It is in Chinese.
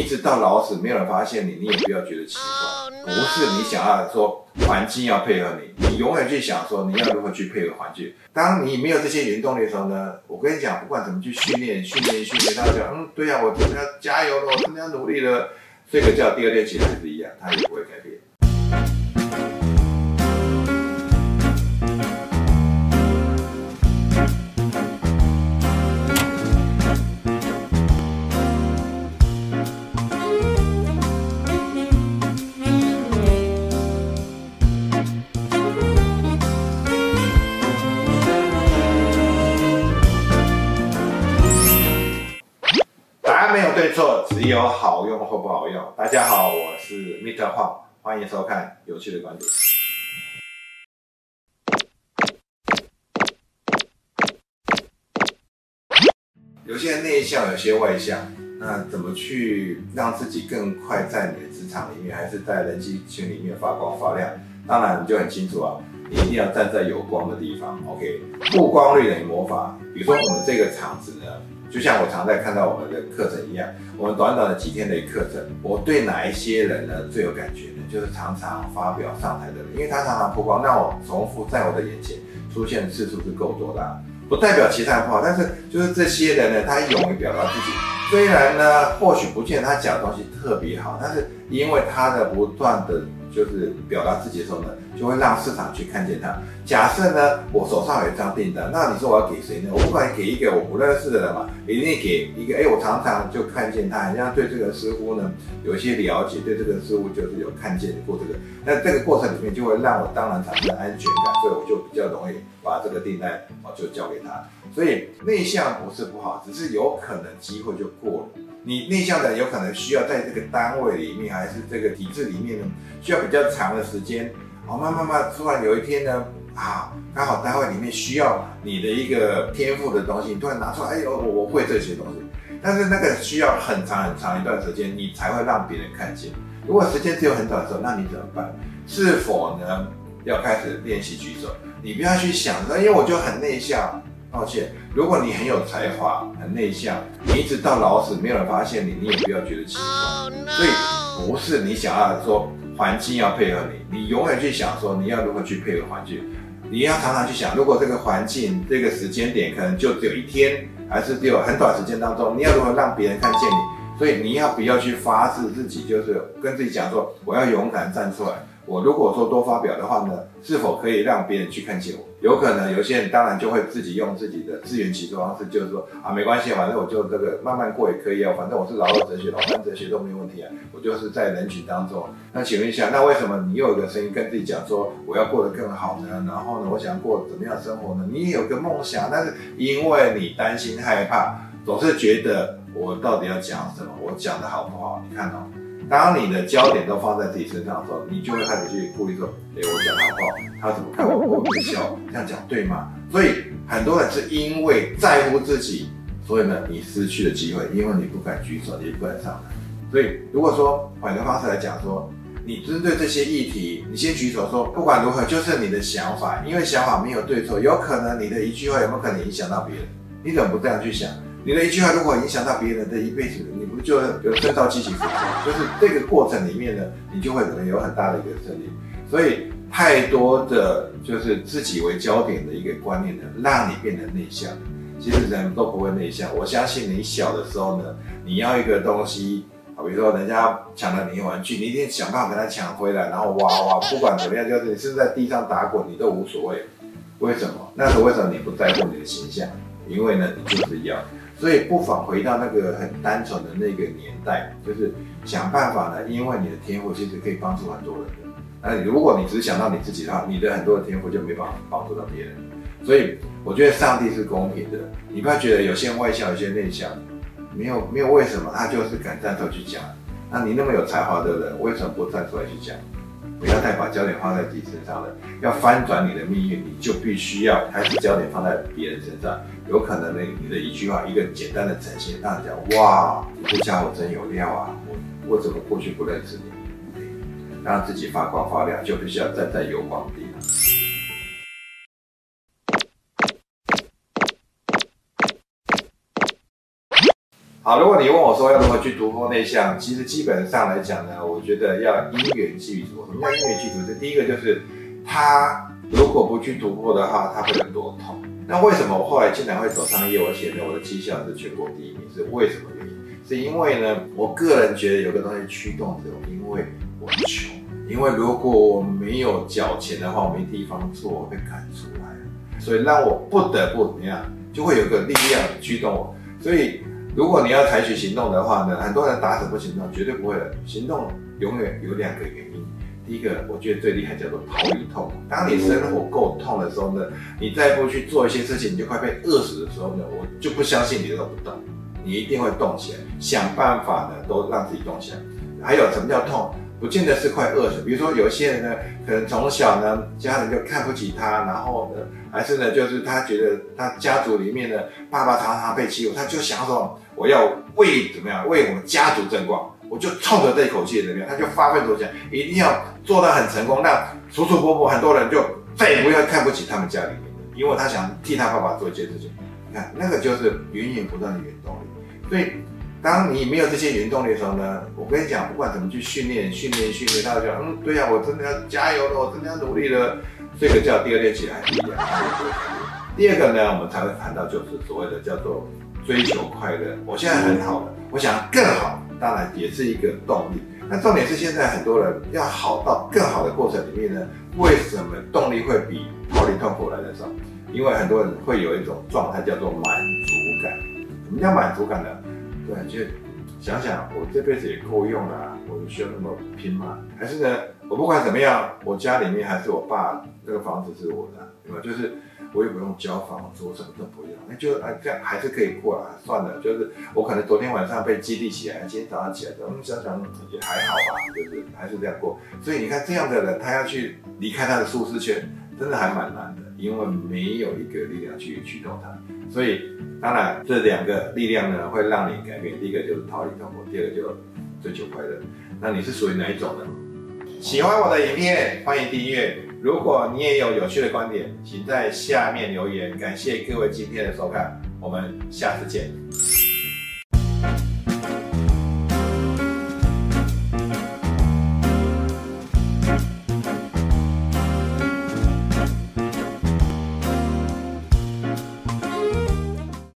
一直到老死，没有人发现你，你也不要觉得奇怪。不是你想要说环境要配合你，你永远去想说你要如何去配合环境。当你没有这些原动力的时候呢，我跟你讲，不管怎么去训练、训练、训练，他讲，嗯，对呀，我真的要加油了，我真的要努力了。睡个觉，第二天起来还是一样，他也不会改变。对错只有好用或不好用。大家好，我是 Mr. 黄，欢迎收看有趣的观点。有些人内向，有些外向，那怎么去让自己更快在你的职场里面，还是在人际群里面发光发亮？当然，你就很清楚啊，你一定要站在有光的地方。OK，曝光率等于魔法。比如说我们这个场子呢？就像我常在看到我们的课程一样，我们短短的几天的课程，我对哪一些人呢最有感觉呢？就是常常发表上台的人，因为他常常曝光，让我重复在我的眼前出现的次数是够多的，不代表其他人不好，但是就是这些人呢，他勇于表达自己，虽然呢或许不见他讲的东西特别好，但是因为他的不断的。就是表达自己的时候呢，就会让市场去看见它。假设呢，我手上有一张订单，那你说我要给谁呢？我不管给一个我不认识的人嘛，一定给一个。哎，我常常就看见他，好像对这个师傅呢有一些了解，对这个师傅就是有看见过这个。那这个过程里面就会让我当然产生安全感，所以我就比较容易把这个订单哦就交给他。所以内向不是不好，只是有可能机会就过了。你内向的有可能需要在这个单位里面，还是这个体制里面呢，需要比较长的时间。哦，慢慢慢，突然有一天呢，啊，刚好单位里面需要你的一个天赋的东西，你突然拿出来，哎呦，我我会这些东西。但是那个需要很长很长一段时间，你才会让别人看见。如果时间只有很短的时候，那你怎么办？是否呢要开始练习举手？你不要去想说，因为我就很内向。抱歉，如果你很有才华、很内向，你一直到老死没有人发现你，你也不要觉得奇怪。所以不是你想要说环境要配合你，你永远去想说你要如何去配合环境。你要常常去想，如果这个环境、这个时间点可能就只有一天，还是只有很短时间当中，你要如何让别人看见你？所以你要不要去发誓自己，就是跟自己讲说，我要勇敢站出来。我如果说多发表的话呢，是否可以让别人去看见我？有可能有些人当然就会自己用自己的自圆其说方式，就是说啊，没关系，反正我就这个慢慢过也可以啊，反正我是老二哲学、老三哲学都没问题啊，我就是在人群当中。那请问一下，那为什么你又有一个声音跟自己讲说我要过得更好呢？然后呢，我想过怎么样生活呢？你也有个梦想，但是因为你担心害怕，总是觉得我到底要讲什么？我讲的好不好？你看哦。当你的焦点都放在自己身上的时候，你就会开始去顾虑说：，哎，我讲好不好？他怎么看我？我不笑，这样讲对吗？所以很多人是因为在乎自己，所以呢，你失去了机会，因为你不敢举手，也不敢上台。所以如果说换个方式来讲，说你针对这些议题，你先举手说，不管如何，就是你的想法，因为想法没有对错，有可能你的一句话有没有可能影响到别人？你怎么不这样去想？你的一句话如果影响到别人的一辈子，不就有正到积极负就是这个过程里面呢，你就会可能有很大的一个胜利。所以太多的就是自己为焦点的一个观念呢，让你变得内向。其实人都不会内向。我相信你小的时候呢，你要一个东西，比如说人家抢了你的玩具，你一定想办法给他抢回来，然后哇哇，不管怎么样，就是你是在地上打滚，你都无所谓。为什么？那是为什么你不在乎你的形象？因为呢，你就是要。所以不妨回到那个很单纯的那个年代，就是想办法呢，因为你的天赋其实可以帮助很多人的。那如果你只想到你自己的话，你的很多的天赋就没办法帮助到别人。所以我觉得上帝是公平的，你不要觉得有些人外向，有些内向，没有没有为什么，他就是敢站出去讲。那你那么有才华的人，为什么不站出来去讲？不要太把焦点放在自己身上了，要翻转你的命运，你就必须要开始焦点放在别人身上。有可能呢，你的一句话，一个简单的呈现，让人讲哇，这家伙真有料啊！我我怎么过去不认识你？让自己发光发亮，就必须要站在有光地。好，如果你问我说要如何去突破内向，其实基本上来讲呢，我觉得要因缘具足。什么叫因缘具足？这第一个就是他如果不去突破的话，他会有多痛。那为什么我后来竟然会走上业？我写的我的绩效是全国第一名，是为什么原因？是因为呢，我个人觉得有个东西驱动着我，因为我穷。因为如果我没有缴钱的话，我没地方做，我被赶出来，所以让我不得不怎么样，就会有个力量驱动我。所以如果你要采取行动的话呢，很多人打死不行动，绝对不会的。行动永远有两个原因。第一个，我觉得最厉害叫做逃离痛。当你生活够痛的时候呢，你再不去做一些事情，你就快被饿死的时候呢，我就不相信你都不动，你一定会动起来，想办法呢都让自己动起来。还有什么叫痛？不见得是快饿死。比如说有些人呢，可能从小呢家人就看不起他，然后呢，还是呢就是他觉得他家族里面的爸爸常常被欺负，他就想说我要为怎么样为我们家族争光。我就冲着这一口气怎么样？他就发奋图强，一定要做到很成功，让叔叔伯伯很多人就再也不要看不起他们家里面的，因为他想替他爸爸做一件事情。你看，那个就是源源不断的原动力。所以，当你没有这些原动力的时候呢，我跟你讲，不管怎么去训练、训练、训练，他就讲，嗯，对呀，我真的要加油了，我真的要努力了。这个叫第二练起来力量。第二个呢，我们才会谈到就是所谓的叫做追求快乐。我现在很好了，我想更好。当然也是一个动力。那重点是现在很多人要好到更好的过程里面呢，为什么动力会比逃离痛苦来的少？因为很多人会有一种状态叫做满足感。什么叫满足感呢？对，就想想我这辈子也够用了，我需要那么拼吗？还是呢，我不管怎么样，我家里面还是我爸这个房子是我的，对吧？就是。我也不用交房租，什么都不用，那就啊这样还是可以过了。算了，就是我可能昨天晚上被激励起来，今天早上起来，嗯，想想也还好吧，就是还是这样过。所以你看这样的人，他要去离开他的舒适圈，真的还蛮难的，因为没有一个力量去驱动他。所以当然这两个力量呢，会让你改变。第一个就是逃离痛苦，第二个就追求快乐。那你是属于哪一种呢？喜欢我的影片，欢迎订阅。如果你也有有趣的观点，请在下面留言。感谢各位今天的收看，我们下次见。